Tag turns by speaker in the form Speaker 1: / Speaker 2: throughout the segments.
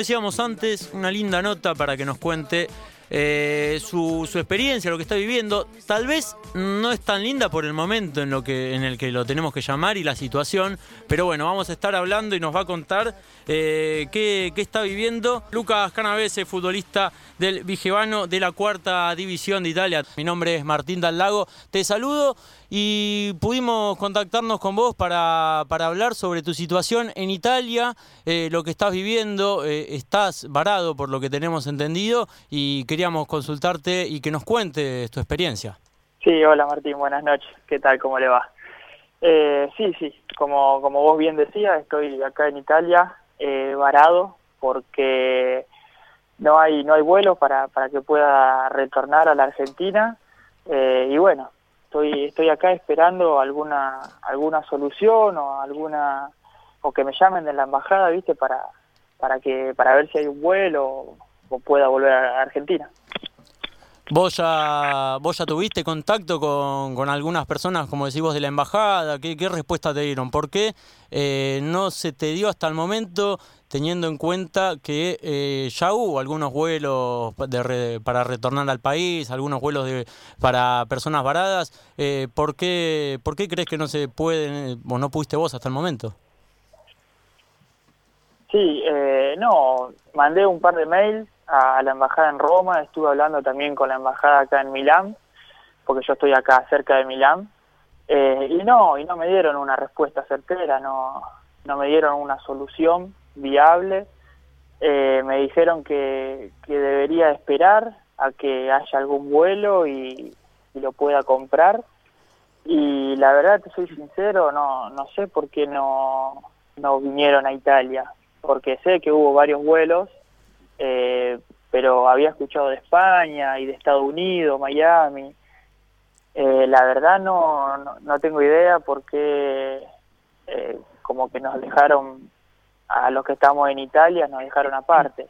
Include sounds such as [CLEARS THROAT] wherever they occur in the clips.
Speaker 1: Decíamos antes una linda nota para que nos cuente eh, su, experiencia, lo que está viviendo. Tal vez no es tan linda por el momento en, lo que, en el que lo tenemos que llamar y la situación, pero bueno, vamos a estar hablando y nos va a contar eh, qué, qué, está viviendo Lucas Canavese, futbolista del Vigevano de la cuarta división de Italia. Mi nombre es Martín Dallago, te saludo y pudimos contactarnos con vos para, para hablar sobre tu situación en Italia, eh, lo que estás viviendo, eh, estás varado por lo que tenemos entendido y queríamos consultarte y que nos cuentes tu experiencia.
Speaker 2: Sí, hola Martín, buenas noches, ¿qué tal? ¿Cómo le va? Eh, sí, sí, como, como vos bien decías, estoy acá en Italia eh, varado porque no hay no hay vuelo para, para que pueda retornar a la Argentina eh, y bueno, estoy estoy acá esperando alguna alguna solución o alguna o que me llamen de la embajada, ¿viste? para para que para ver si hay un vuelo o pueda volver a Argentina.
Speaker 1: ¿Vos ya, ¿Vos ya tuviste contacto con, con algunas personas, como decís vos, de la embajada? ¿Qué, qué respuesta te dieron? ¿Por qué eh, no se te dio hasta el momento, teniendo en cuenta que eh, ya hubo algunos vuelos para retornar al país, algunos vuelos de, para personas varadas? Eh, ¿por, qué, ¿Por qué crees que no se pueden, o no pudiste vos hasta el momento?
Speaker 2: Sí, eh, no, mandé un par de mails a la embajada en Roma, estuve hablando también con la embajada acá en Milán, porque yo estoy acá cerca de Milán, eh, y no, y no me dieron una respuesta certera, no, no me dieron una solución viable, eh, me dijeron que, que debería esperar a que haya algún vuelo y, y lo pueda comprar, y la verdad, te soy sincero, no, no sé por qué no, no vinieron a Italia, porque sé que hubo varios vuelos, eh, pero había escuchado de España y de Estados Unidos, Miami. Eh, la verdad no, no, no, tengo idea porque eh, como que nos dejaron, a los que estamos en Italia, nos dejaron aparte.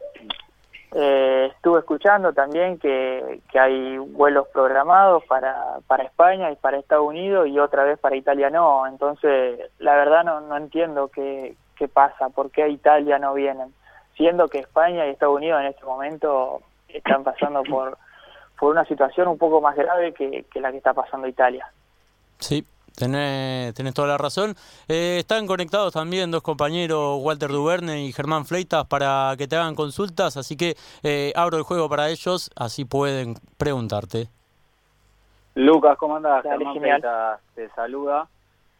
Speaker 2: Eh, estuve escuchando también que, que hay vuelos programados para, para España y para Estados Unidos y otra vez para Italia no. Entonces, la verdad no, no entiendo qué, qué pasa, por qué a Italia no vienen, siendo que España y Estados Unidos en este momento están pasando por, por una situación un poco más grave que, que la que está pasando Italia.
Speaker 1: Sí, Tenés, tenés, toda la razón. Eh, están conectados también dos compañeros, Walter Duverne y Germán Fleitas, para que te hagan consultas, así que eh, abro el juego para ellos, así pueden preguntarte.
Speaker 3: Lucas, ¿cómo andás? Dale, Germán Fleitas te saluda.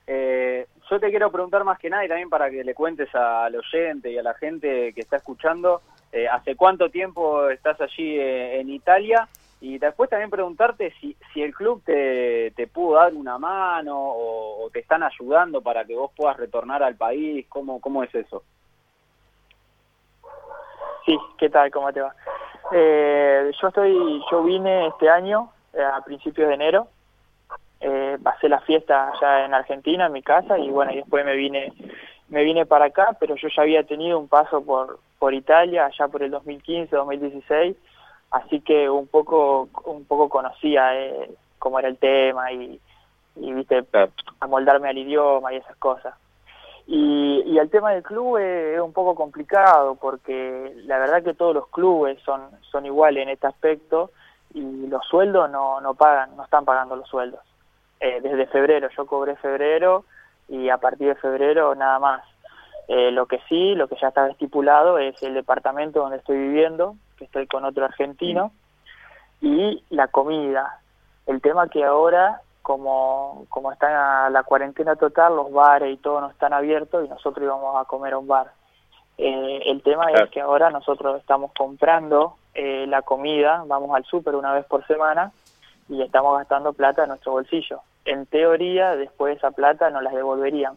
Speaker 3: Eh, yo te quiero preguntar más que nada y también para que le cuentes al oyente y a la gente que está escuchando, eh, ¿hace cuánto tiempo estás allí eh, en Italia? Y después también preguntarte si, el club te, pudo dar una mano o, o, te están ayudando para que vos puedas retornar al país, ¿cómo, cómo es eso?
Speaker 2: Sí, ¿qué tal? ¿Cómo te va? Eh, yo estoy, yo vine este año, eh, a principios de enero, eh, pasé la fiesta allá en Argentina, en mi casa, y bueno, y después me vine, me vine para acá, pero yo ya había tenido un paso por, por Italia, allá por el 2015, 2016, así que un poco, un poco conocía eh, cómo era el tema y, y viste, amoldarme al idioma y esas cosas. Y, y el tema del club es, es, un poco complicado porque la verdad que todos los clubes son, son iguales en este aspecto y los sueldos no, no pagan, no están pagando los sueldos eh, desde febrero, yo cobré febrero y a partir de febrero nada más. Eh, lo que sí, lo que ya está estipulado es el departamento donde estoy viviendo, que estoy con otro argentino, y la comida. El tema que ahora, como, como está la cuarentena total, los bares y todo no están abiertos y nosotros íbamos a comer a un bar. Eh, el tema claro. es que ahora nosotros estamos comprando eh, la comida, vamos al súper una vez por semana y estamos gastando plata en nuestro bolsillo en teoría después esa plata no las devolverían.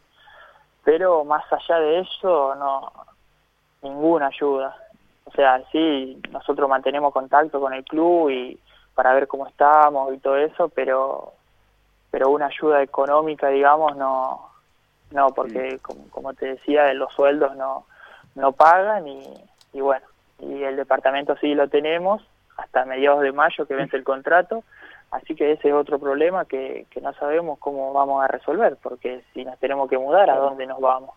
Speaker 2: Pero más allá de eso, no ninguna ayuda. O sea, sí, nosotros mantenemos contacto con el club y para ver cómo estamos y todo eso, pero pero una ayuda económica, digamos, no no porque como, como te decía, los sueldos no no pagan y, y bueno, y el departamento sí lo tenemos hasta mediados de mayo que vence el contrato Así que ese es otro problema que, que, no sabemos cómo vamos a resolver, porque si nos tenemos que mudar, ¿a dónde nos vamos?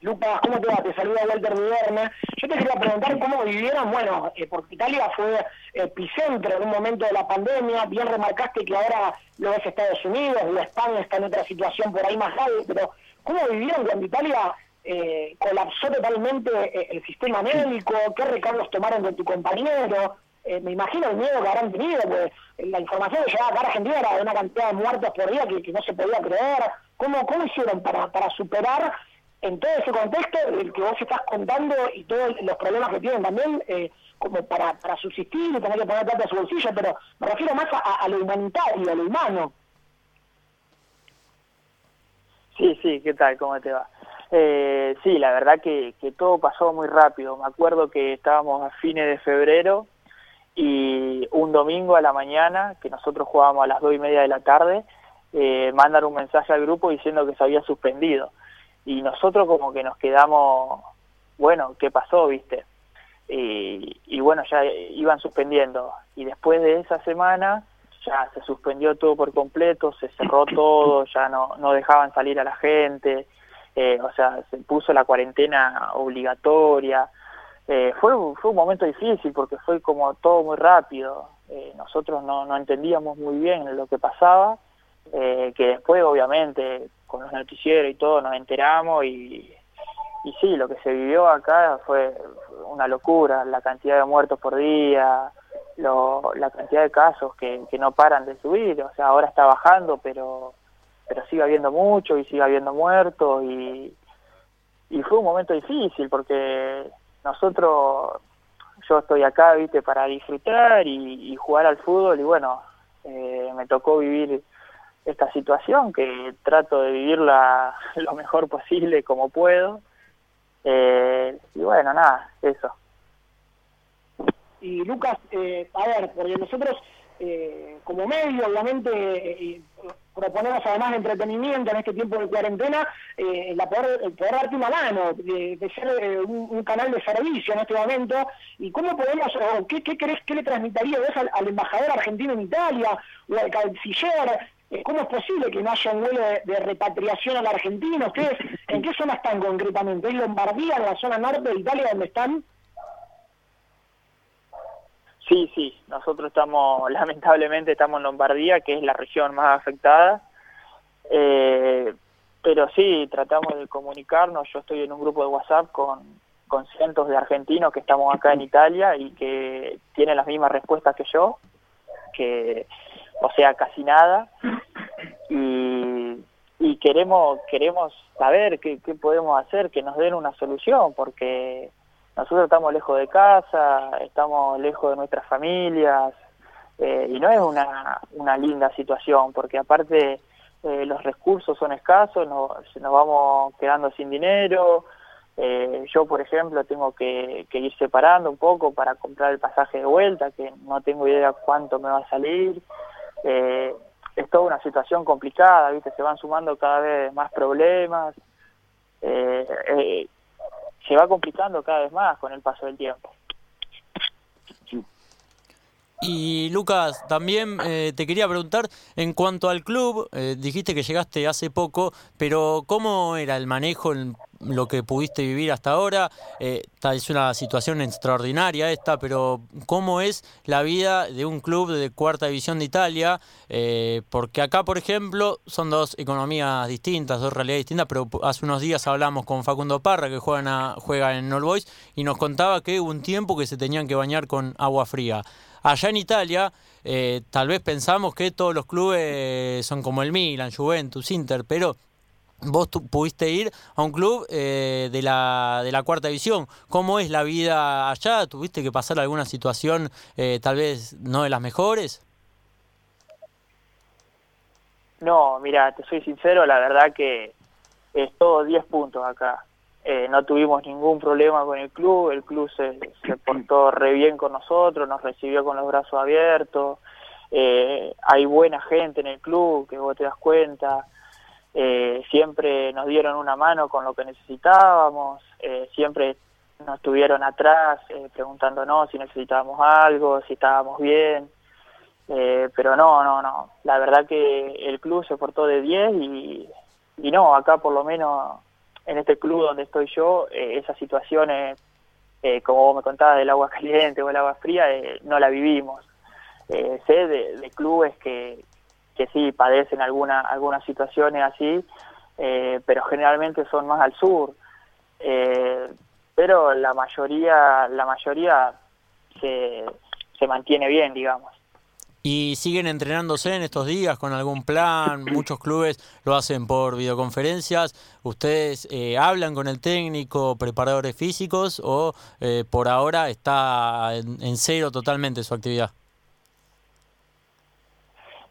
Speaker 4: Lucas, ¿cómo te va? Te saluda Walter Duerme. Yo te quería preguntar cómo vivieron, bueno, eh, porque Italia fue epicentro en un momento de la pandemia, bien remarcaste que ahora lo es Estados Unidos, la España está en otra situación por ahí más grave, pero ¿cómo vivieron cuando Italia eh, colapsó totalmente eh, el sistema médico? ¿Qué recaudos tomaron de tu compañero? Eh, me imagino el miedo que habrán tenido, pues la información que llegaba acá a Argentina era de una cantidad de muertos por día que, no se podía creer. ¿Cómo, cómo hicieron para, para superar en todo ese contexto el que vos estás contando y todos los problemas que tienen también eh, como para, para subsistir y tener que poner plata a su bolsillo, pero me refiero más a, lo humanitario, a lo humano.
Speaker 2: Sí, sí, ¿qué tal? ¿Cómo te va? Eh, sí, la verdad que, que todo pasó muy rápido. Me acuerdo que estábamos a fines de febrero y un domingo a la mañana, que nosotros jugábamos a las dos y media de la tarde, eh, mandan un mensaje al grupo diciendo que se había suspendido y nosotros como que nos quedamos, bueno, ¿qué pasó, viste? Y, y bueno, ya iban suspendiendo. Y después de esa semana ya se suspendió todo por completo, se cerró todo, ya no, no dejaban salir a la gente, eh, o sea, se puso la cuarentena obligatoria. Eh, fue, fue un momento difícil porque fue como todo muy rápido. Eh, nosotros no, no entendíamos muy bien lo que pasaba, que después obviamente con los noticieros y todo nos enteramos y, y sí, lo que se vivió acá fue una locura, la cantidad de muertos por día, lo, la cantidad de casos que, que no paran de subir, o sea, ahora está bajando, pero pero sigue habiendo mucho y sigue habiendo muertos y, y fue un momento difícil porque nosotros, yo estoy acá, viste, para disfrutar y, jugar al fútbol y bueno, eh, me tocó vivir esta situación que trato de vivirla [LAUGHS] lo mejor posible como puedo. Eh, y bueno, nada, eso.
Speaker 4: Y Lucas, eh, a ver, porque nosotros eh, como medio, obviamente, eh, proponemos además de entretenimiento en este tiempo de cuarentena, eh, la poder, poder darte una mano, de, ser un, canal de servicio en este momento, y cómo podemos, o qué, qué crees, qué le transmitiría al, al, embajador argentino en Italia, o al canciller, eh, ¿Cómo es posible que no haya un vuelo de, repatriación a la Argentina? ¿Ustedes en qué zona están concretamente? ¿En Lombardía, en la zona norte de Italia, donde están?
Speaker 2: Sí, sí, nosotros estamos, [LAUGHS] lamentablemente estamos en Lombardía, que es la región más afectada, eh, pero sí, tratamos de comunicarnos, yo estoy en un grupo de WhatsApp con, con cientos de argentinos que estamos acá en Italia y que tienen las mismas respuestas que yo, que o sea, casi nada, y, y queremos, queremos saber qué, qué podemos hacer, que nos den una solución, porque nosotros estamos lejos de casa, estamos lejos de nuestras familias, eh, y no es una, una linda situación, porque aparte eh, los recursos son escasos, nos, vamos quedando sin dinero, eh, yo, por ejemplo, tengo que, ir separando un poco para comprar el pasaje de vuelta, que no tengo idea cuánto me va a salir. Es toda una situación complicada, ¿viste? Se van sumando cada vez más problemas, se va complicando cada vez más con el paso del tiempo.
Speaker 1: Y Lucas, también eh, te quería preguntar, en cuanto al club, eh, dijiste que llegaste hace poco, pero ¿cómo era el manejo, lo que pudiste vivir hasta ahora? Eh, es una situación extraordinaria esta, pero ¿cómo es la vida de un club de cuarta división de Italia? Eh, porque acá, por ejemplo, son dos economías distintas, dos realidades distintas, pero hace unos días hablamos con Facundo Parra, que juega, juega en All Boys, y nos contaba que hubo un tiempo que se tenían que bañar con agua fría. Allá en Italia, eh, tal vez pensamos que todos los clubes son como el Milan, Juventus, Inter, pero vos pudiste ir a un club eh, de, la, de la cuarta división. ¿Cómo es la vida allá? ¿Tuviste que pasar alguna situación eh, tal vez no de las mejores?
Speaker 2: No, mira, te soy sincero, la verdad que es todo 10 puntos acá. Eh, no tuvimos ningún problema con el club, el club se, se portó re bien con nosotros, nos recibió con los brazos abiertos, eh, hay buena gente en el club, que vos te das cuenta, eh, siempre nos dieron una mano con lo que necesitábamos, siempre nos estuvieron atrás preguntándonos si necesitábamos algo, si estábamos bien, pero no, no, no, la verdad que el club se portó de 10 y, y no, acá por lo menos en este club donde estoy yo, eh, esas situaciones, eh, como vos me contabas, del agua [LAUGHS] caliente o el agua fría, eh, no la vivimos. sé de, clubes que, que sí padecen alguna, algunas situaciones así, pero generalmente son más al sur. pero la mayoría, la mayoría se, se mantiene bien, digamos.
Speaker 1: ¿Y siguen entrenándose en estos días con algún plan? [CLEARS THROAT] Muchos clubes lo hacen por videoconferencias. ¿Ustedes eh, hablan con el técnico, preparadores físicos o eh, por ahora está en, cero totalmente su actividad?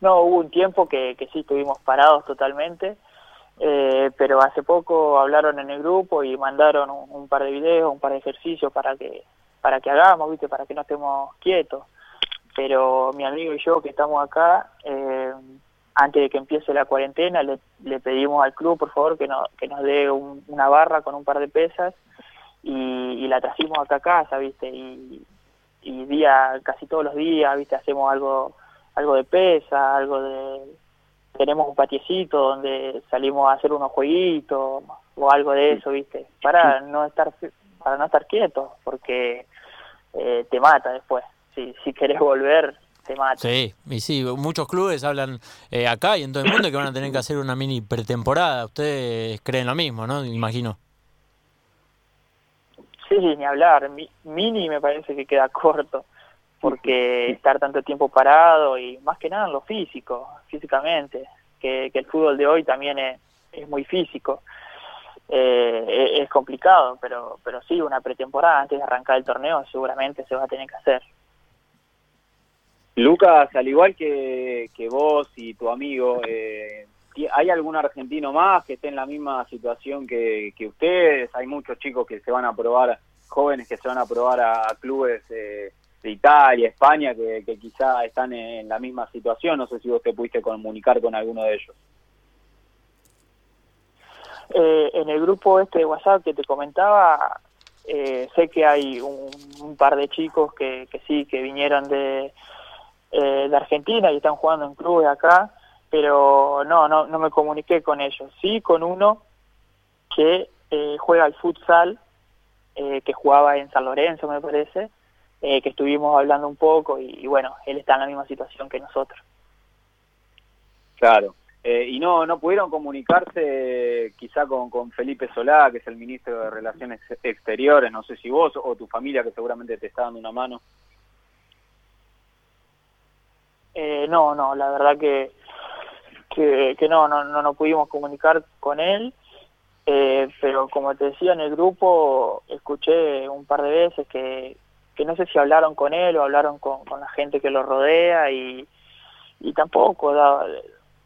Speaker 2: No, hubo un tiempo que, sí estuvimos parados totalmente, eh, pero hace poco hablaron en el grupo y mandaron un, un, par de videos, un par de ejercicios para que para que hagamos, viste, para que no estemos quietos pero mi amigo y yo que estamos acá, eh, antes de que empiece la cuarentena, le, pedimos al club, por favor, que, no, que nos dé una barra con un par de pesas y, la trajimos acá a casa, ¿viste? Y, día, casi todos los días, ¿viste? Hacemos algo, algo de pesa, algo de... Tenemos un patiecito donde salimos a hacer unos jueguitos o algo de eso, ¿viste? Para no estar, para no estar quietos, porque eh, te mata después si, si querés volver, te mata.
Speaker 1: Sí, y sí, muchos clubes hablan eh, acá y en todo el mundo que van a tener que hacer una mini pretemporada. Ustedes creen lo mismo, ¿no? Imagino.
Speaker 2: Sí, ni hablar. mini me parece que queda corto, porque estar tanto tiempo parado y más que nada en lo físico, físicamente, que, que el fútbol de hoy también es, es muy físico. Eh, es complicado, pero, pero sí, una pretemporada antes de arrancar el torneo seguramente se va a tener que hacer.
Speaker 3: Lucas, al igual que, vos y tu amigo, eh, ¿hay algún argentino más que esté en la misma situación que, ustedes? Hay muchos chicos que se van a probar, jóvenes que se van a probar a, clubes eh, de Italia, España, que, quizá están en, la misma situación. No sé si vos te pudiste comunicar con alguno de ellos.
Speaker 2: Eh, en el grupo este de WhatsApp que te comentaba, sé que hay un, par de chicos que sí, que vinieron de eh, de Argentina y están jugando en clubes acá, pero no, no, no me comuniqué con ellos. Sí, con uno que eh, juega al futsal, eh, que jugaba en San Lorenzo, me parece, que estuvimos hablando un poco y, bueno, él está en la misma situación que nosotros.
Speaker 3: Claro. y no no pudieron comunicarse quizá con, con Felipe Solá, que es el ministro de Relaciones Exteriores, no sé si vos o tu familia, que seguramente te está dando una mano.
Speaker 2: Eh, no, no, la verdad que, que, no, no, no, pudimos comunicar con él, eh, pero como te decía en el grupo, escuché un par de veces que, que no sé si hablaron con él o hablaron con, la gente que lo rodea y, y tampoco daba,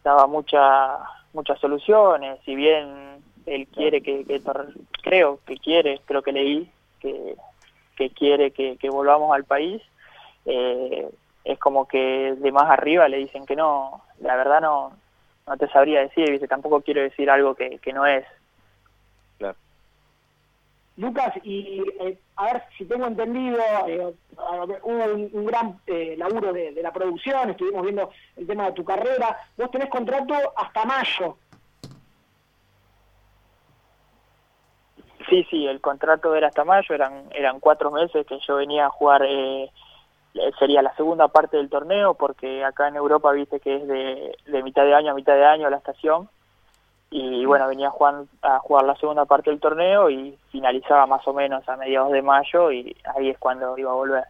Speaker 2: daba mucha, muchas soluciones, si bien él quiere que, creo que quiere, creo que leí que, que quiere que, que volvamos al país, eh, es como que de más arriba le dicen que no, la verdad no, no te sabría decir, ¿viste? tampoco quiero decir algo que, que no es.
Speaker 4: Lucas, y eh, a ver si tengo entendido, eh, hubo un, gran eh, laburo de, de, la producción, estuvimos viendo el tema de tu carrera, vos tenés contrato hasta mayo.
Speaker 2: Sí, sí, el contrato era hasta mayo, eran eran cuatro meses que yo venía a jugar eh, sería la segunda parte del torneo, porque acá en Europa viste que es de, de mitad de año a mitad de año la estación, y bueno, venía a jugar, a jugar la segunda parte del torneo y finalizaba más o menos a mediados de mayo y ahí es cuando iba a volver.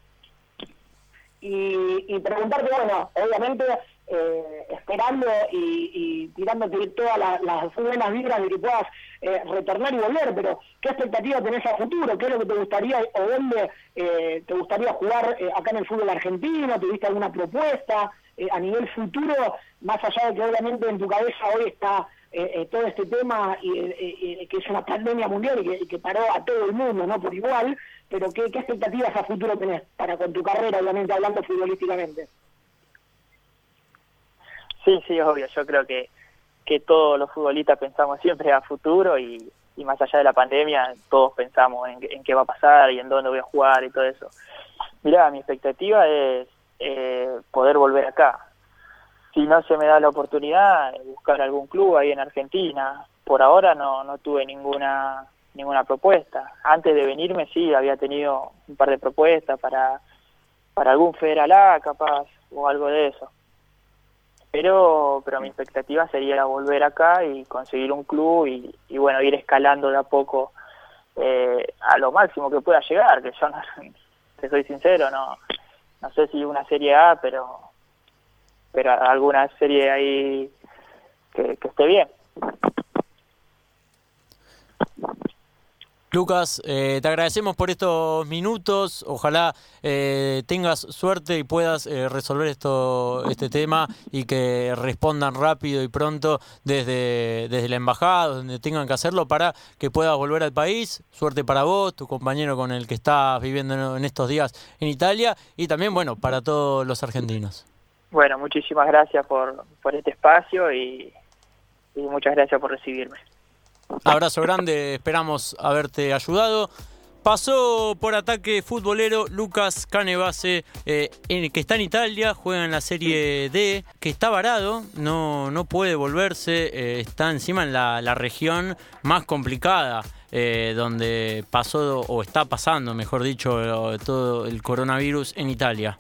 Speaker 4: Y, y preguntarte, bueno, obviamente eh, esperando y, y tirándote todas las buenas vibras de que puedas eh, retornar y volver, pero ¿qué expectativa tenés a futuro? ¿Qué es lo que te gustaría o dónde eh, te gustaría jugar eh, acá en el fútbol argentino? ¿Tuviste alguna propuesta a nivel futuro? Más allá de que obviamente en tu cabeza hoy está todo este tema y, que es una pandemia mundial y que, paró a todo el mundo, ¿no? Por igual, pero ¿qué, ¿qué expectativas a futuro tenés para con tu carrera, obviamente hablando futbolísticamente?
Speaker 2: Sí, sí, obvio. Yo creo que, que todos los futbolistas pensamos siempre a futuro y, y más allá de la pandemia, todos pensamos en, qué va a pasar y en dónde voy a jugar y todo eso. Mirá, mi expectativa es eh, poder volver acá. Si no se me da la oportunidad, buscar algún club ahí en Argentina, por ahora no, no tuve ninguna ninguna propuesta. Antes de venirme sí había tenido un par de propuestas para, para algún Federal A capaz o algo de eso. Pero, pero mi expectativa sería volver acá y conseguir un club y, y bueno, ir escalando de a poco eh, a lo máximo que pueda llegar, que yo no, [LAUGHS] te soy sincero, no, no sé si una serie A, pero, pero alguna serie ahí que, esté bien.
Speaker 1: Lucas, eh, te agradecemos por estos minutos. Ojalá eh, tengas suerte y puedas eh, resolver esto, este tema y que respondan rápido y pronto desde, desde la embajada, donde tengan que hacerlo, para que puedas volver al país. Suerte para vos, tu compañero con el que estás viviendo en estos días en Italia y también, bueno, para todos los argentinos.
Speaker 2: Bueno, muchísimas gracias por, por este espacio y, muchas gracias por recibirme.
Speaker 1: Abrazo grande, esperamos haberte ayudado. Pasó por ataque futbolero Lucas Canevase, eh, que está en Italia, juega en la Serie D, que está varado, no, no puede volverse, eh, está encima en la, la región más complicada, eh, donde pasó o está pasando, mejor dicho, todo el coronavirus en Italia.